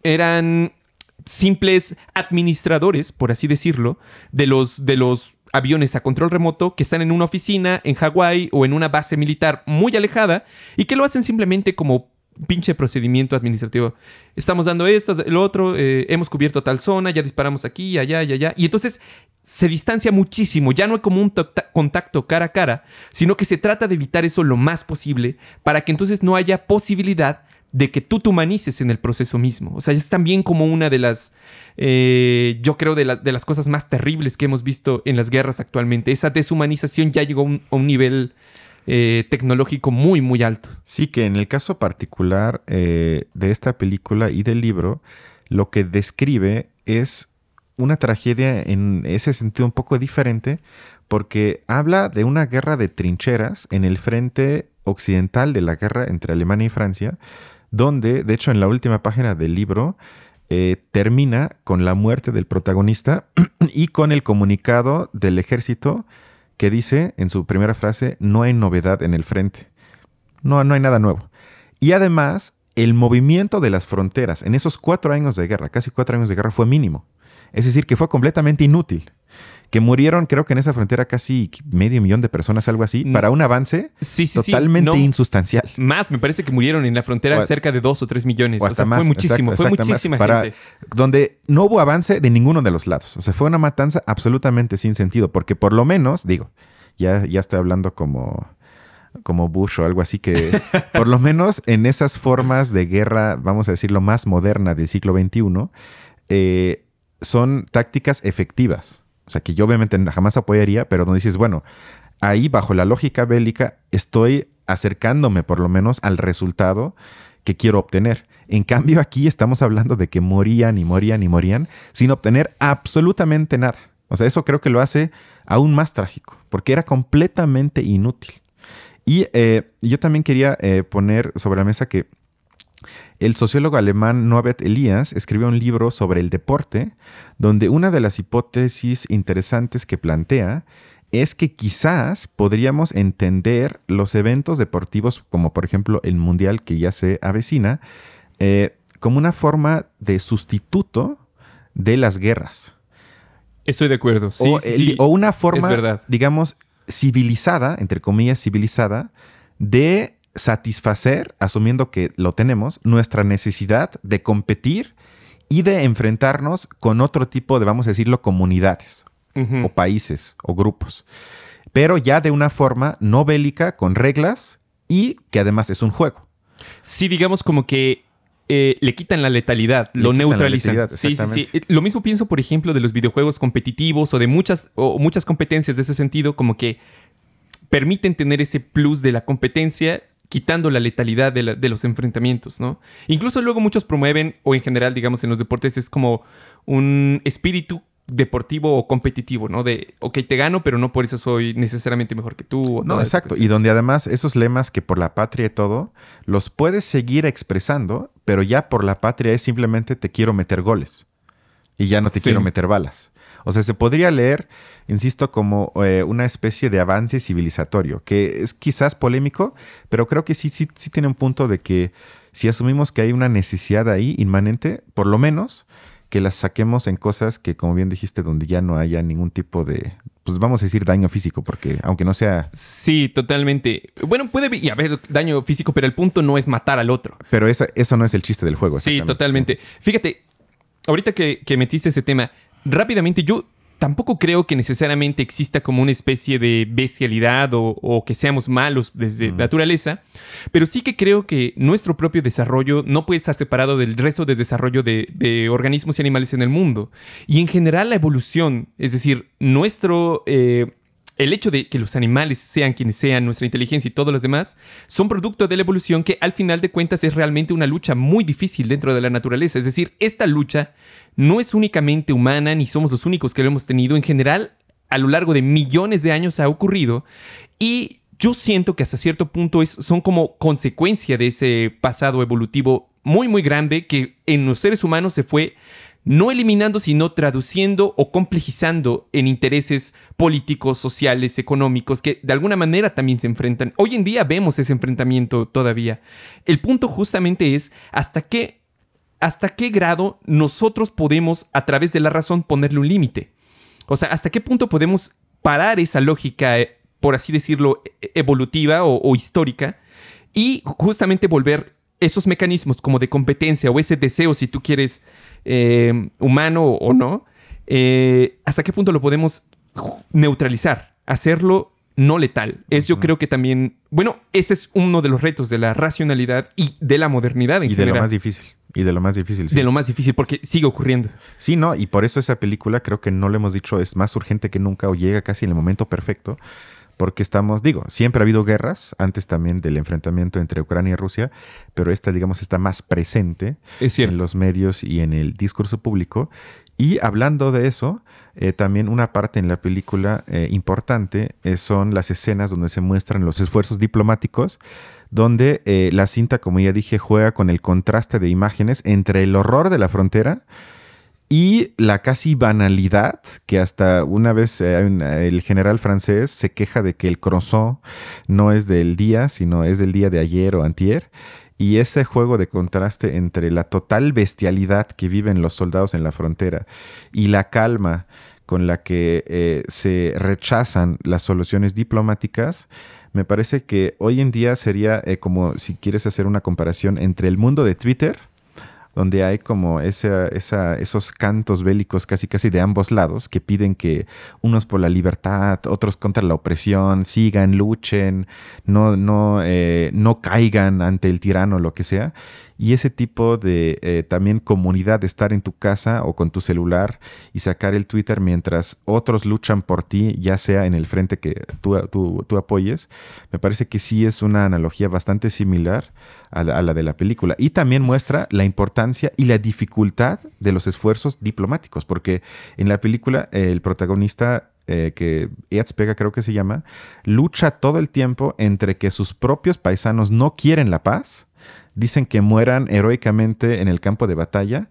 eran simples administradores, por así decirlo, de los, de los aviones a control remoto que están en una oficina en Hawái o en una base militar muy alejada y que lo hacen simplemente como pinche procedimiento administrativo. Estamos dando esto, lo otro, eh, hemos cubierto tal zona, ya disparamos aquí, allá, y allá. Y entonces se distancia muchísimo. Ya no hay como un contacto cara a cara, sino que se trata de evitar eso lo más posible para que entonces no haya posibilidad de que tú te humanices en el proceso mismo. O sea, es también como una de las, eh, yo creo, de, de, las cosas más terribles que hemos visto en las guerras actualmente. Esa deshumanización ya llegó a un, nivel eh, tecnológico muy, muy alto. Sí, que en el caso particular eh, de esta película y del libro, lo que describe es una tragedia en ese sentido un poco diferente, porque habla de una guerra de trincheras en el frente occidental de la guerra entre Alemania y Francia, donde, de hecho, en la última página del libro, eh, termina con la muerte del protagonista [clears throat] y con el comunicado del ejército que dice en su primera frase, no hay novedad en el frente. No, no hay nada nuevo. Y además, el movimiento de las fronteras en esos cuatro años de guerra, casi cuatro años de guerra, fue mínimo. Es decir, que fue completamente inútil que murieron, creo que en esa frontera casi medio millón de personas, algo así, para un avance totalmente insustancial. Más, me parece que murieron en la frontera cerca de dos o tres millones. O, sea, fue muchísimo, fue muchísima gente. Donde no hubo avance de ninguno de los lados. O sea, fue una matanza absolutamente sin sentido, porque por lo menos, digo, ya, ya estoy hablando como como Bush o algo así, que [laughs] por lo menos en esas formas de guerra, vamos a decirlo, más moderna del siglo XXI, eh, son tácticas efectivas. O sea, que yo obviamente jamás apoyaría, pero donde dices, bueno, ahí bajo la lógica bélica estoy acercándome por lo menos al resultado que quiero obtener. En cambio, aquí estamos hablando de que morían y morían y morían sin obtener absolutamente nada. O sea, eso creo que lo hace aún más trágico, porque era completamente inútil. Y eh, yo también quería eh, poner sobre la mesa que el sociólogo alemán Norbert Elias escribió un libro sobre el deporte, donde una de las hipótesis interesantes que plantea es que quizás podríamos entender los eventos deportivos, como por ejemplo el Mundial que ya se avecina, eh, como una forma de sustituto de las guerras. Estoy de acuerdo. Sí, o, o una forma, digamos, civilizada, entre comillas, civilizada, de satisfacer, asumiendo que lo tenemos, nuestra necesidad de competir y de enfrentarnos con otro tipo de, vamos a decirlo, comunidades o países o grupos. Pero ya de una forma no bélica, con reglas y que además es un juego. Sí, digamos como que eh, le quitan la letalidad, lo neutralizan. sí, sí, sí. Lo mismo pienso, por ejemplo, de los videojuegos competitivos o de muchas, o muchas competencias de ese sentido, como que permiten tener ese plus de la competencia quitando la letalidad de, los enfrentamientos, ¿no? Incluso luego muchos promueven, o en general, digamos, en los deportes es como un espíritu deportivo o competitivo, ¿no? De, ok, te gano, pero no por eso soy necesariamente mejor que tú. no, exacto. Y donde además esos lemas que por la patria y todo, los puedes seguir expresando, pero ya por la patria es simplemente te quiero meter goles. Y ya no te quiero meter balas. O sea, se podría leer, insisto, como eh, una especie de avance civilizatorio, que es quizás polémico, pero creo que sí, sí, sí tiene un punto de que si asumimos que hay una necesidad ahí inmanente, por lo menos que las saquemos en cosas que, como bien dijiste, donde ya no haya ningún tipo de, pues vamos a decir daño físico, porque aunque no sea... Sí, totalmente. Bueno, puede haber daño físico, pero el punto no es matar al otro. Pero eso, eso no es el chiste del juego. Sí, totalmente. Fíjate, ahorita que, que metiste ese tema, rápidamente, yo tampoco creo que necesariamente exista como una especie de bestialidad o, que seamos malos desde naturaleza, pero sí que creo que nuestro propio desarrollo no puede estar separado del resto de desarrollo de, organismos y animales en el mundo. Y en general la evolución, es decir, nuestro... Eh, el hecho de que los animales sean quienes sean, nuestra inteligencia y todos los demás, son producto de la evolución que al final de cuentas es realmente una lucha muy difícil dentro de la naturaleza. Es decir, esta lucha no es únicamente humana ni somos los únicos que lo hemos tenido. En general, a lo largo de millones de años ha ocurrido y yo siento que hasta cierto punto es, son como consecuencia de ese pasado evolutivo muy, muy grande que en los seres humanos se fue no eliminando, sino traduciendo o complejizando en intereses políticos, sociales, económicos, que de alguna manera también se enfrentan. Hoy en día vemos ese enfrentamiento todavía. El punto justamente es hasta qué, hasta qué grado nosotros podemos, a través de la razón, ponerle un límite. O sea, hasta qué punto podemos parar esa lógica, eh, por así decirlo, e- evolutiva o, o histórica y justamente volver esos mecanismos como de competencia o ese deseo, si tú quieres, eh, humano o no, eh, hasta qué punto lo podemos neutralizar, hacerlo no letal. Es yo creo que también, bueno, ese es uno de los retos de la racionalidad y de la modernidad en Y de lo general. más difícil. Y de lo más difícil. sí. de lo más difícil, porque sigue ocurriendo. Sí, no, y por eso esa película creo que no lo hemos dicho, es más urgente que nunca o llega casi en el momento perfecto, porque estamos, digo, siempre ha habido guerras, antes también del enfrentamiento entre Ucrania y Rusia, pero esta, digamos, está más presente Es en los medios y en el discurso público. Y hablando de eso, eh, también una parte en la película eh, importante eh, son las escenas donde se muestran los esfuerzos diplomáticos, donde la cinta, como ya dije, juega con el contraste de imágenes entre el horror de la frontera y la casi banalidad que hasta una vez eh, un- el general francés se queja de que el croissant no es del día, sino es del día de ayer o antier. Y ese juego de contraste entre la total bestialidad que viven los soldados en la frontera y la calma con la que eh, se rechazan las soluciones diplomáticas, me parece que hoy en día sería eh, como si quieres hacer una comparación entre el mundo de Twitter, donde hay como esa, esa- esos cantos bélicos casi casi de ambos lados que piden que unos por la libertad, otros contra la opresión, sigan, luchen, no, no, eh, no caigan ante el tirano, lo que sea. Y ese tipo de eh, también comunidad de estar en tu casa o con tu celular y sacar el Twitter mientras otros luchan por ti, ya sea en el frente que tú, apoyes, me parece que sí es una analogía bastante similar a la, de la película. Y también muestra la importancia y la dificultad de los esfuerzos diplomáticos, porque en la película el protagonista, eh, que Pega creo que se llama, lucha todo el tiempo entre que sus propios paisanos no quieren la paz, dicen que mueran heroicamente en el campo de batalla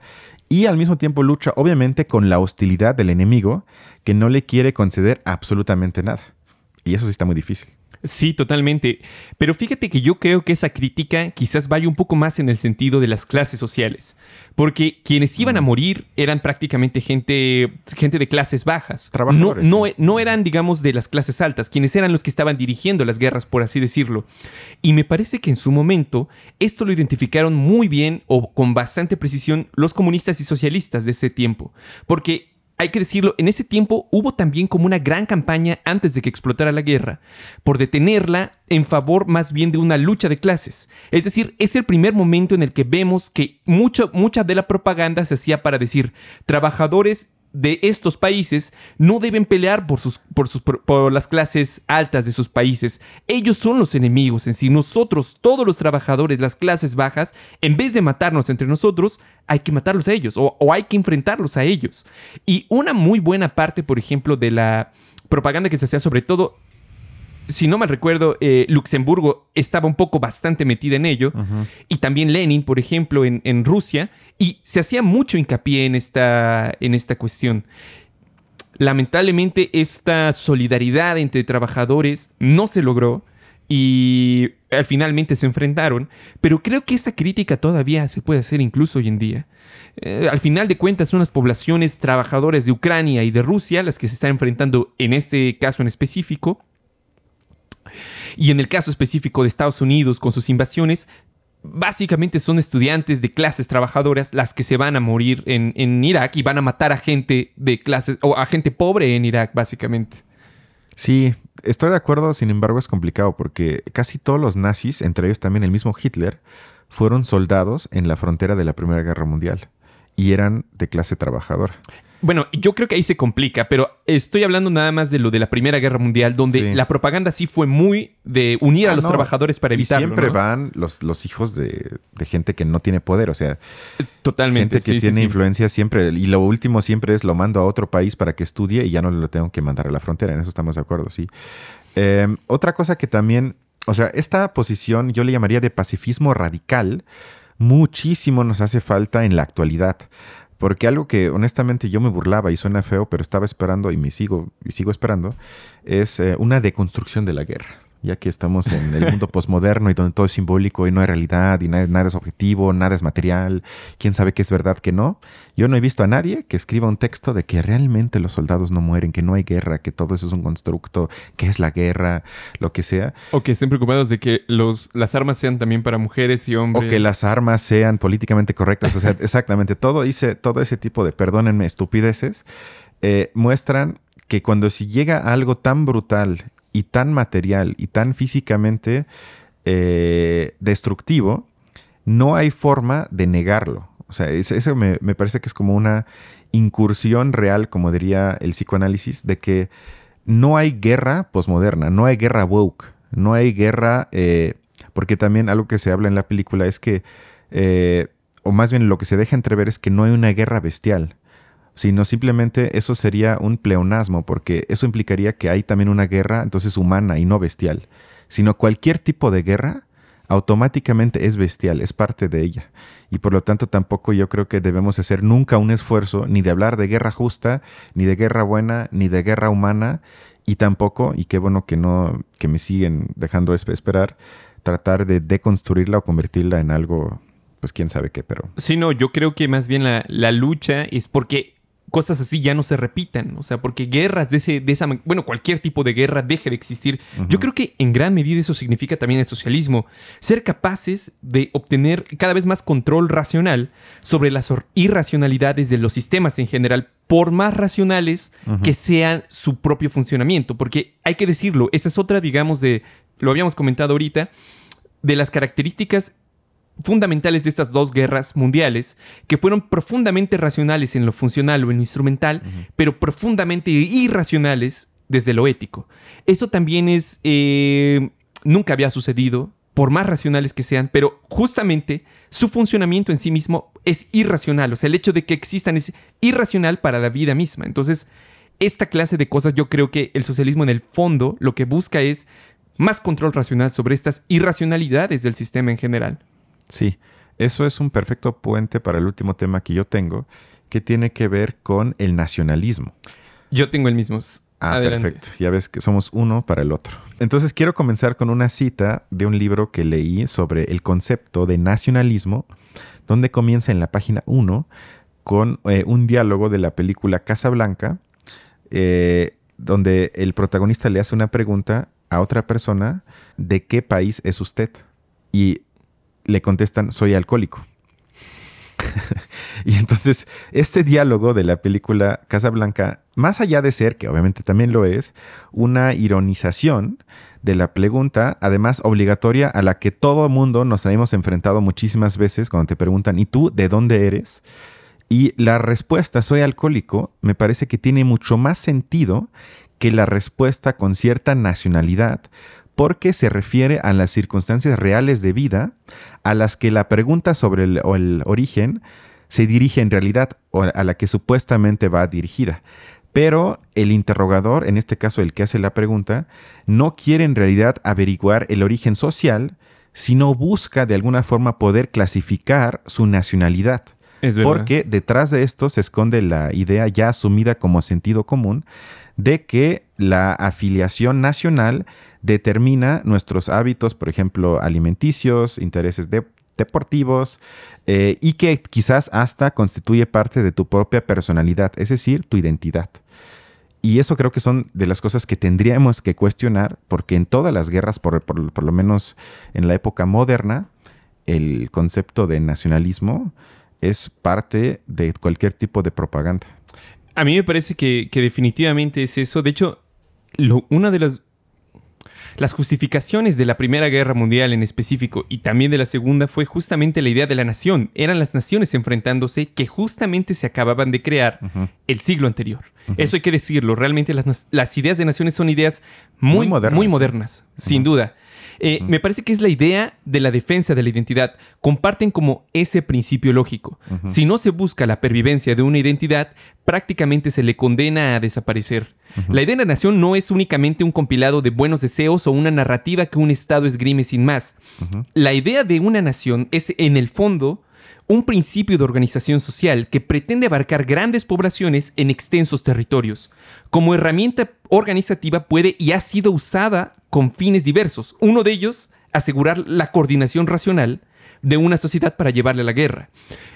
y al mismo tiempo lucha obviamente con la hostilidad del enemigo que no le quiere conceder absolutamente nada. Y eso sí está muy difícil. Sí, totalmente. Pero fíjate que yo creo que esa crítica quizás vaya un poco más en el sentido de las clases sociales. Porque quienes iban Mm. a morir eran prácticamente gente, gente de clases bajas. Trabajadores, no, no eran, digamos, de las clases altas, quienes eran los que estaban dirigiendo las guerras, por así decirlo. Y me parece que en su momento esto lo identificaron muy bien o con bastante precisión los comunistas y socialistas de ese tiempo. Porque hay que decirlo, en ese tiempo hubo también como una gran campaña antes de que explotara la guerra, por detenerla en favor más bien de una lucha de clases. Es decir, es el primer momento en el que vemos que mucho, mucha de la propaganda se hacía para decir, trabajadores de estos países no deben pelear por, sus, por, sus, por las clases altas de sus países. Ellos son los enemigos en sí. Nosotros, todos los trabajadores, las clases bajas, en vez de matarnos entre nosotros, hay que matarlos a ellos o, o hay que enfrentarlos a ellos. Y una muy buena parte, por ejemplo, de la propaganda que se hacía sobre todo si no mal recuerdo, eh, Luxemburgo estaba un poco bastante metida en ello, y también Lenin, por ejemplo, en, en Rusia, y se hacía mucho hincapié en esta, en esta cuestión. Lamentablemente, esta solidaridad entre trabajadores no se logró y al finalmente se enfrentaron, pero creo que esa crítica todavía se puede hacer incluso hoy en día. Eh, al final de cuentas son las poblaciones trabajadoras de Ucrania y de Rusia las que se están enfrentando en este caso en específico. Y en el caso específico de Estados Unidos con sus invasiones, básicamente son estudiantes de clases trabajadoras las que se van a morir en, Irak y van a matar a gente de clases o a gente pobre en Irak, básicamente. Sí, estoy de acuerdo, sin embargo es complicado porque casi todos los nazis, entre ellos también el mismo Hitler, fueron soldados en la frontera de la Primera Guerra Mundial y eran de clase trabajadora. Bueno, yo creo que ahí se complica, pero estoy hablando nada más de lo de la Primera Guerra Mundial, donde Sí. la propaganda sí fue muy de unir a Ah, los no. trabajadores para Y evitarlo. siempre ¿no? van los, los hijos de, de gente que no tiene poder, o sea, Totalmente. gente que sí, tiene sí. influencia siempre. Y lo último siempre es lo mando a otro país para que estudie y ya no lo tengo que mandar a la frontera. En eso estamos de acuerdo, sí. Eh, otra cosa que también, o sea, esta posición yo le llamaría de pacifismo radical, muchísimo nos hace falta en la actualidad. Porque algo que honestamente yo me burlaba y suena feo, pero estaba esperando y me sigo, y sigo esperando, es eh, una deconstrucción de la guerra. Ya que estamos en el mundo posmoderno y donde todo es simbólico y no hay realidad y nada, nada, es objetivo, nada es material, quién sabe qué es verdad, que no. Yo no he visto a nadie que escriba un texto de que realmente los soldados no mueren, que no hay guerra, que todo eso es un constructo, que es la guerra, lo que sea. O que estén preocupados de que los, las armas sean también para mujeres y hombres. O que las armas sean políticamente correctas. O sea, [laughs] exactamente, todo, hice, todo ese tipo de, perdónenme, estupideces, eh, muestran que cuando si llega algo tan brutal y tan material y tan físicamente eh, destructivo, no hay forma de negarlo. O sea, eso me, parece que es como una incursión real, como diría el psicoanálisis, de que no hay guerra posmoderna, no hay guerra woke, no hay guerra, eh, porque también algo que se habla en la película es que, eh, o más bien lo que se deja entrever es que no hay una guerra bestial sino simplemente eso sería un pleonasmo, porque eso implicaría que hay también una guerra, entonces humana y no bestial, sino cualquier tipo de guerra automáticamente es bestial, es parte de ella. Y por lo tanto tampoco yo creo que debemos hacer nunca un esfuerzo ni de hablar de guerra justa, ni de guerra buena, ni de guerra humana, y tampoco, y qué bueno que no, que me siguen dejando esperar, tratar de deconstruirla o convertirla en algo, pues quién sabe qué, pero... Sí, no, yo creo que más bien la, la lucha es porque cosas así ya no se repitan. O sea, porque guerras de, ese, de esa... Bueno, cualquier tipo de guerra deje de existir. Yo creo que en gran medida eso significa también el socialismo. Ser capaces de obtener cada vez más control racional sobre las irracionalidades de los sistemas en general, por más racionales que sean su propio funcionamiento. Porque hay que decirlo, esa es otra, digamos, de... Lo habíamos comentado ahorita, de las características fundamentales de estas dos guerras mundiales, que fueron profundamente racionales en lo funcional o en lo instrumental, pero profundamente irracionales desde lo ético. Eso también es... Eh, nunca había sucedido, por más racionales que sean, pero justamente su funcionamiento en sí mismo es irracional. O sea, el hecho de que existan es irracional para la vida misma. Entonces, esta clase de cosas yo creo que el socialismo en el fondo lo que busca es más control racional sobre estas irracionalidades del sistema en general. Sí, eso es un perfecto puente para el último tema que yo tengo, que tiene que ver con el nacionalismo. Yo tengo el mismo. Ah, perfecto. Ya ves que somos uno para el otro. Entonces quiero comenzar con una cita de un libro que leí sobre el concepto de nacionalismo, donde comienza en la página 1 con eh, un diálogo de la película Casablanca, eh, donde el protagonista le hace una pregunta a otra persona, ¿de qué país es usted? Y le contestan, soy alcohólico. [laughs] y entonces, este diálogo de la película Casablanca, más allá de ser, que obviamente también lo es, una ironización de la pregunta, además obligatoria, a la que todo mundo nos hemos enfrentado muchísimas veces cuando te preguntan, ¿y tú de dónde eres? Y la respuesta, soy alcohólico, me parece que tiene mucho más sentido que la respuesta con cierta nacionalidad, porque se refiere a las circunstancias reales de vida a las que la pregunta sobre el, origen se dirige en realidad o a la que supuestamente va dirigida. Pero el interrogador, en este caso el que hace la pregunta, no quiere en realidad averiguar el origen social, sino busca de alguna forma poder clasificar su nacionalidad. porque detrás de esto se esconde la idea ya asumida como sentido común de que la afiliación nacional determina nuestros hábitos, por ejemplo, alimenticios, intereses deportivos, eh, y que quizás hasta constituye parte de tu propia personalidad, es decir, tu identidad. Y eso creo que son de las cosas que tendríamos que cuestionar, porque en todas las guerras, por, lo menos en la época moderna, el concepto de nacionalismo es parte de cualquier tipo de propaganda. A mí me parece que, definitivamente es eso. De hecho, una de las las justificaciones de la Primera Guerra Mundial en específico y también de la Segunda fue justamente la idea de la nación. Eran las naciones enfrentándose que justamente se acababan de crear el siglo anterior. Eso hay que decirlo. Realmente las, ideas de naciones son ideas muy, muy modernas, sin duda. Eh, me parece que es la idea de la defensa de la identidad. Comparten como ese principio lógico. Si no se busca la pervivencia de una identidad, prácticamente se le condena a desaparecer. La idea de la nación no es únicamente un compilado de buenos deseos o una narrativa que un Estado esgrime sin más. La idea de una nación es, en el fondo, un principio de organización social que pretende abarcar grandes poblaciones en extensos territorios. Como herramienta organizativa puede y ha sido usada con fines diversos. Uno de ellos, asegurar la coordinación racional de una sociedad para llevarle a la guerra.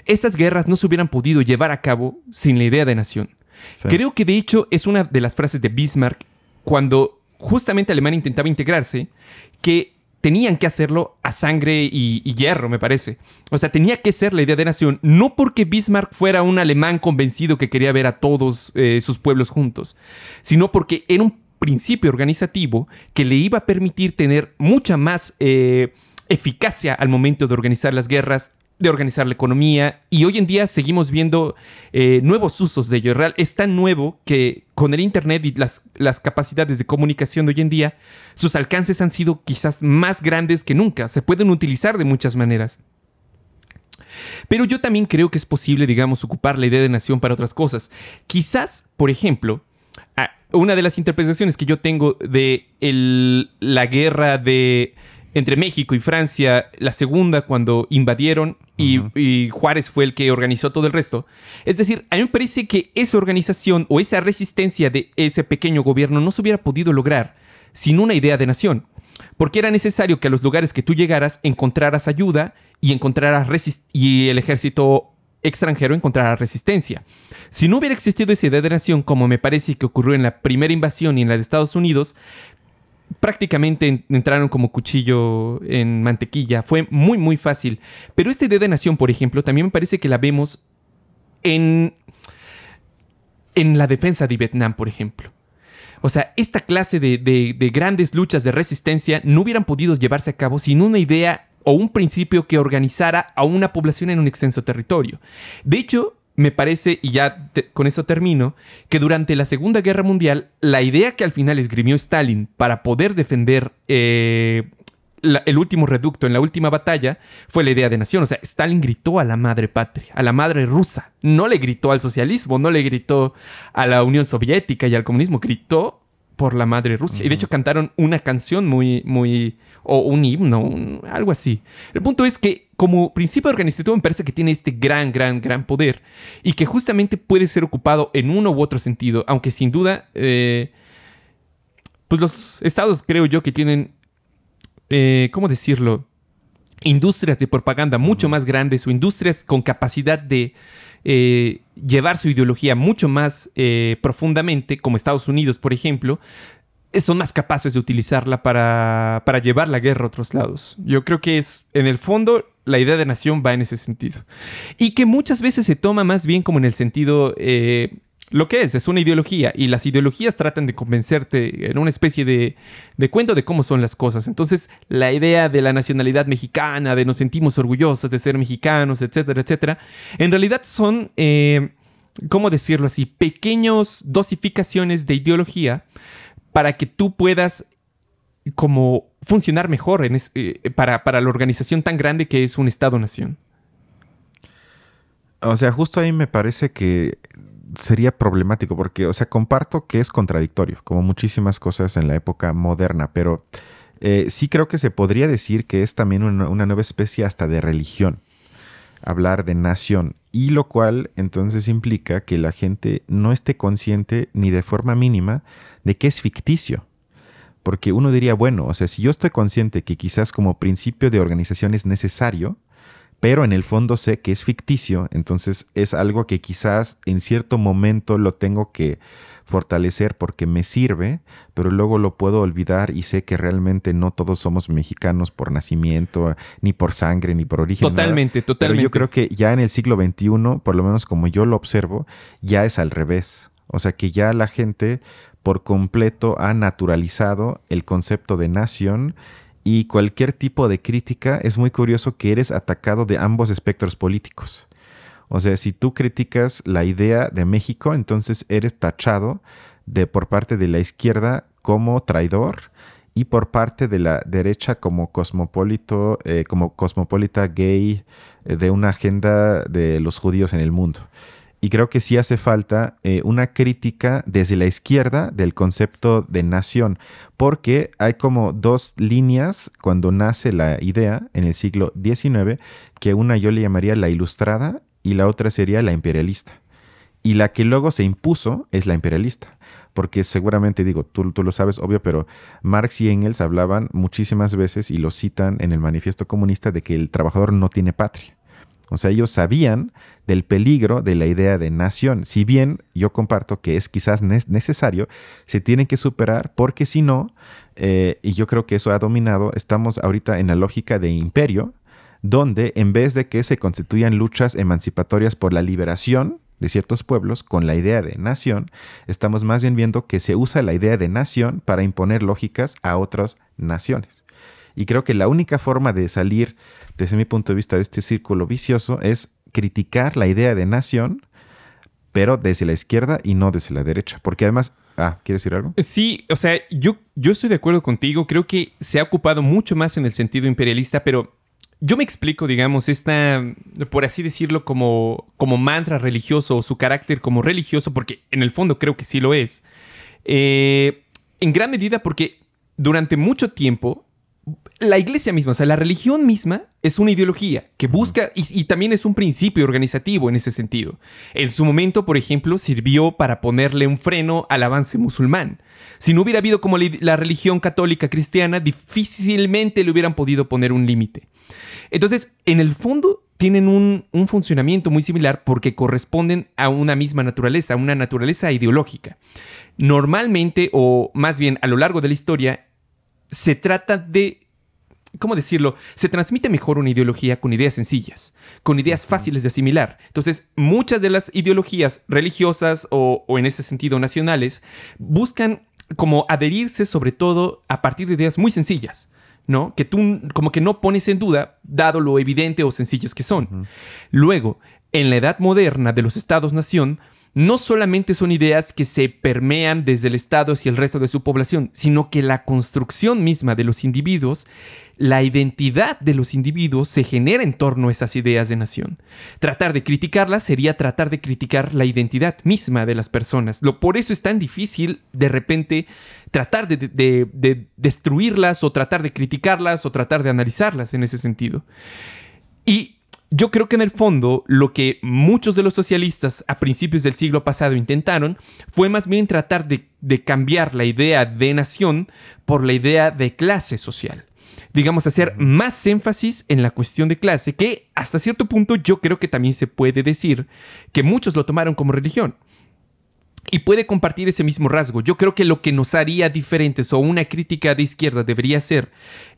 Estas guerras no se hubieran podido llevar a cabo sin la idea de nación. Creo que de hecho es una de las frases de Bismarck cuando justamente Alemania intentaba integrarse, que tenían que hacerlo a sangre y, hierro, me parece. O sea, tenía que ser la idea de nación, no porque Bismarck fuera un alemán convencido que quería ver a todos eh, sus pueblos juntos, sino porque era un principio organizativo que le iba a permitir tener mucha más eh, eficacia al momento de organizar las guerras de organizar la economía y hoy en día seguimos viendo eh, nuevos usos de ello. Real es tan nuevo que con el Internet y las, las, capacidades de comunicación de hoy en día, sus alcances han sido quizás más grandes que nunca. Se pueden utilizar de muchas maneras. Pero yo también creo que es posible, digamos, ocupar la idea de nación para otras cosas. Quizás, por ejemplo, una de las interpretaciones que yo tengo de la guerra de entre México y Francia, la segunda cuando invadieron y, Juárez fue el que organizó todo el resto. Es decir, a mí me parece que esa organización o esa resistencia de ese pequeño gobierno no se hubiera podido lograr sin una idea de nación. Porque era necesario que a los lugares que tú llegaras encontraras ayuda y, encontraras y el ejército extranjero encontrara resistencia. Si no hubiera existido esa idea de nación, como me parece que ocurrió en la primera invasión y en la de Estados Unidos, prácticamente entraron como cuchillo en mantequilla. Fue muy, muy fácil. Pero esta idea de nación, por ejemplo, también me parece que la vemos en, en la defensa de Vietnam, por ejemplo. O sea, esta clase de, de, grandes luchas de resistencia no hubieran podido llevarse a cabo sin una idea o un principio que organizara a una población en un extenso territorio. De hecho, me parece, y ya con eso termino, que durante la Segunda Guerra Mundial, la idea que al final esgrimió Stalin para poder defender eh, el último reducto en la última batalla fue la idea de nación. O sea, Stalin gritó a la madre patria, a la madre rusa. No le gritó al socialismo, no le gritó a la Unión Soviética y al comunismo, gritó por la madre Rusia. Y de hecho cantaron una canción muy, muy, o un himno, algo así. El punto es que como principio organizativo me parece que tiene este gran, gran, gran poder y que justamente puede ser ocupado en uno u otro sentido, aunque sin duda, eh, pues los estados creo yo que tienen, eh, ¿cómo decirlo? Industrias de propaganda mucho más grandes o industrias con capacidad de eh, llevar su ideología mucho más profundamente, como Estados Unidos, por ejemplo, son más capaces de utilizarla para, para llevar la guerra a otros lados. Yo creo que es, en el fondo, la idea de nación va en ese sentido. Y que muchas veces se toma más bien como en el sentido... Eh, lo que es, es una ideología y las ideologías tratan de convencerte en una especie de, de, cuento de cómo son las cosas. Entonces, la idea de la nacionalidad mexicana, de nos sentimos orgullosos de ser mexicanos, etcétera, etcétera, en realidad son, eh, ¿cómo decirlo así?, pequeños dosificaciones de ideología para que tú puedas como funcionar mejor en eh, para, la organización tan grande que es un Estado-nación. O sea, justo ahí me parece que sería problemático porque, o sea, comparto que es contradictorio, como muchísimas cosas en la época moderna, pero eh, sí creo que se podría decir que es también una, una, nueva especie hasta de religión, hablar de nación, y lo cual entonces implica que la gente no esté consciente ni de forma mínima de que es ficticio. Porque uno diría, bueno, o sea, si yo estoy consciente que quizás como principio de organización es necesario, pero en el fondo sé que es ficticio, entonces es algo que quizás en cierto momento lo tengo que fortalecer porque me sirve, pero luego lo puedo olvidar y sé que realmente no todos somos mexicanos por nacimiento, ni por sangre, ni por origen. Totalmente, totalmente. Pero yo creo que ya en el siglo XXI, por lo menos como yo lo observo, ya es al revés. O sea que ya la gente por completo ha naturalizado el concepto de nación y cualquier tipo de crítica es muy curioso que eres atacado de ambos espectros políticos. O sea, si tú criticas la idea de México, entonces eres tachado de por parte de la izquierda como traidor y por parte de la derecha como cosmopolito, eh, como cosmopolita gay eh, de una agenda de los judíos en el mundo. Y creo que sí hace falta eh, una crítica desde la izquierda del concepto de nación, porque hay como dos líneas cuando nace la idea en el siglo XIX, que una yo le llamaría la ilustrada y la otra sería la imperialista. Y la que luego se impuso es la imperialista porque seguramente digo, tú, tú, lo sabes, obvio, pero Marx y Engels hablaban muchísimas veces y lo citan en el manifiesto comunista de que el trabajador no tiene patria. O sea, ellos sabían del peligro de la idea de nación. Si bien yo comparto que es quizás necesario, se tiene que superar porque si no, eh, y yo creo que eso ha dominado, estamos ahorita en la lógica de imperio, donde en vez de que se constituyan luchas emancipatorias por la liberación de ciertos pueblos con la idea de nación, estamos más bien viendo que se usa la idea de nación para imponer lógicas a otras naciones. Y creo que la única forma de salir desde mi punto de vista de este círculo vicioso es criticar la idea de nación, pero desde la izquierda y no desde la derecha. Porque además, ah, ¿quieres decir algo? Sí, o sea, yo, yo estoy de acuerdo contigo. Creo que se ha ocupado mucho más en el sentido imperialista, pero yo me explico, digamos, esta, por así decirlo, como, como mantra religioso o su carácter como religioso, porque en el fondo creo que sí lo es. Eh, en gran medida porque durante mucho tiempo la iglesia misma, o sea, la religión misma es una ideología que busca y, también es un principio organizativo en ese sentido. En su momento, por ejemplo, sirvió para ponerle un freno al avance musulmán. Si no hubiera habido como la religión católica cristiana, difícilmente le hubieran podido poner un límite. Entonces, en el fondo, tienen un, un, funcionamiento muy similar porque corresponden a una misma naturaleza, a una naturaleza ideológica. Normalmente, o más bien a lo largo de la historia, se trata de ¿cómo decirlo? Se transmite mejor una ideología con ideas sencillas, con ideas fáciles de asimilar. Entonces, muchas de las ideologías religiosas o, en ese sentido nacionales buscan como adherirse sobre todo a partir de ideas muy sencillas. ¿no? Que tú como que no pones en duda, dado lo evidente o sencillos que son. Luego, en la edad moderna de los estados-nación, no solamente son ideas que se permean desde el Estado hacia el resto de su población, sino que la construcción misma de los individuos, la identidad de los individuos se genera en torno a esas ideas de nación. Tratar de criticarlas sería tratar de criticar la identidad misma de las personas. Lo, por eso es tan difícil de repente tratar de, de destruirlas o tratar de criticarlas o tratar de analizarlas en ese sentido. Y yo creo que en el fondo lo que muchos de los socialistas a principios del siglo pasado intentaron fue más bien tratar de, cambiar la idea de nación por la idea de clase social. Digamos, hacer más énfasis en la cuestión de clase, que hasta cierto punto yo creo que también se puede decir que muchos lo tomaron como religión. Y puede compartir ese mismo rasgo. Yo creo que lo que nos haría diferentes o una crítica de izquierda debería ser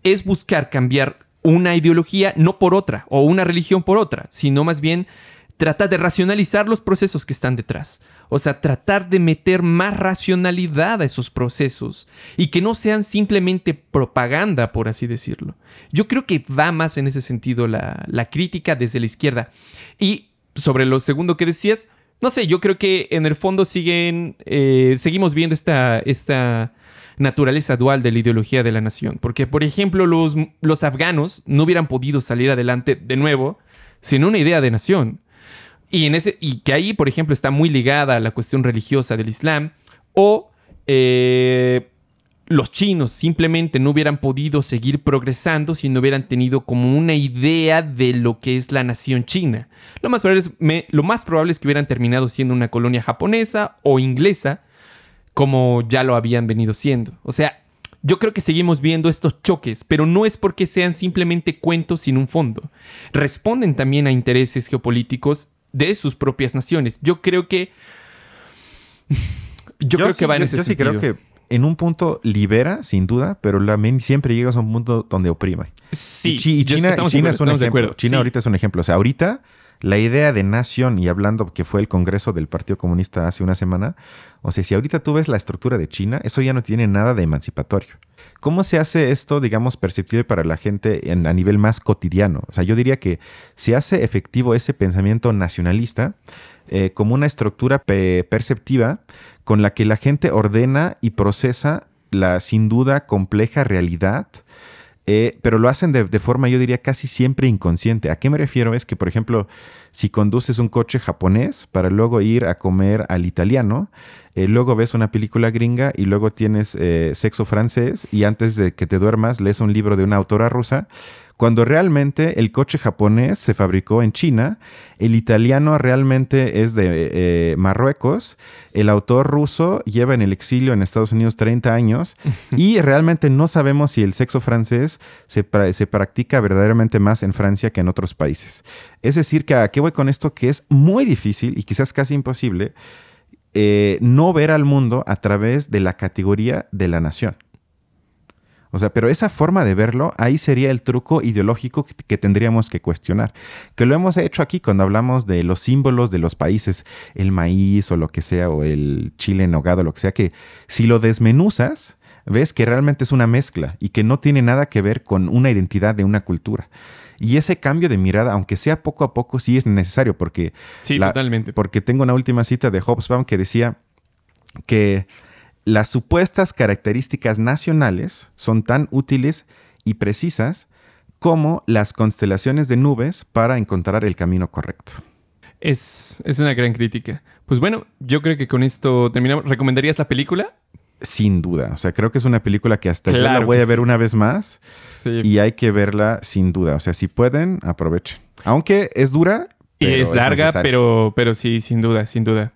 es buscar cambiar una ideología no por otra o una religión por otra, sino más bien tratar de racionalizar los procesos que están detrás. O sea, tratar de meter más racionalidad a esos procesos y que no sean simplemente propaganda, por así decirlo. Yo creo que va más en ese sentido la, crítica desde la izquierda. Y sobre lo segundo que decías, no sé, yo creo que en el fondo siguen, eh, seguimos viendo esta, esta naturaleza dual de la ideología de la nación. Porque, por ejemplo, los, los afganos no hubieran podido salir adelante de nuevo sin una idea de nación. Y, en ese, y que ahí, por ejemplo, está muy ligada a la cuestión religiosa del Islam. O eh, los chinos simplemente no hubieran podido seguir progresando si no hubieran tenido como una idea de lo que es la nación china. Lo más probable es, lo más probable es que hubieran terminado siendo una colonia japonesa o inglesa como ya lo habían venido siendo. O sea, yo creo que seguimos viendo estos choques, pero no es porque sean simplemente cuentos sin un fondo. Responden también a intereses geopolíticos de sus propias naciones. Yo creo que... Yo, creo que va en ese yo sí creo que en un punto libera, sin duda, pero siempre llegas a un punto donde oprime. Sí. Y, China, China es un ejemplo. China ahorita es un ejemplo. O sea, ahorita la idea de nación, y hablando que fue el Congreso del Partido Comunista hace una semana, o sea, si ahorita tú ves la estructura de China, eso ya no tiene nada de emancipatorio. ¿Cómo se hace esto, digamos, perceptible para la gente a nivel más cotidiano? O sea, yo diría que se hace efectivo ese pensamiento nacionalista eh, como una estructura perceptiva con la que la gente ordena y procesa la sin duda compleja realidad Eh, pero lo hacen de, de, forma, yo diría, casi siempre inconsciente. ¿A qué me refiero? Es que, por ejemplo, si conduces un coche japonés para luego ir a comer al italiano, eh, luego ves una película gringa y luego tienes eh, sexo francés y antes de que te duermas lees un libro de una autora rusa, cuando realmente el coche japonés se fabricó en China, el italiano realmente es de eh, Marruecos, el autor ruso lleva en el exilio en Estados Unidos 30 años [laughs] y realmente no sabemos si el sexo francés se, se, practica verdaderamente más en Francia que en otros países. Es decir, que a qué voy con esto, que es muy difícil y quizás casi imposible eh, no ver al mundo a través de la categoría de la nación. O sea, pero esa forma de verlo, ahí sería el truco ideológico que, tendríamos que cuestionar. Que lo hemos hecho aquí cuando hablamos de los símbolos de los países, el maíz o lo que sea, o el chile en o lo que sea, que si lo desmenuzas, ves que realmente es una mezcla y que no tiene nada que ver con una identidad de una cultura. Y ese cambio de mirada, aunque sea poco a poco, sí es necesario porque... Sí, totalmente. Porque tengo una última cita de Hobsbawm que decía que las supuestas características nacionales son tan útiles y precisas como las constelaciones de nubes para encontrar el camino correcto. Es, es una gran crítica. Pues bueno, yo creo que con esto terminamos. ¿Recomendarías la película? Sin duda. O sea, creo que es una película que hasta yo la voy a ver una vez más. Y hay que verla sin duda. O sea, si pueden, aprovechen. Aunque es dura. Y es larga, pero, pero sí, sin duda, sin duda.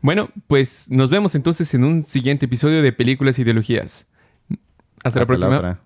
Bueno, pues nos vemos entonces en un siguiente episodio de Películas e Ideologías. Hasta, la próxima.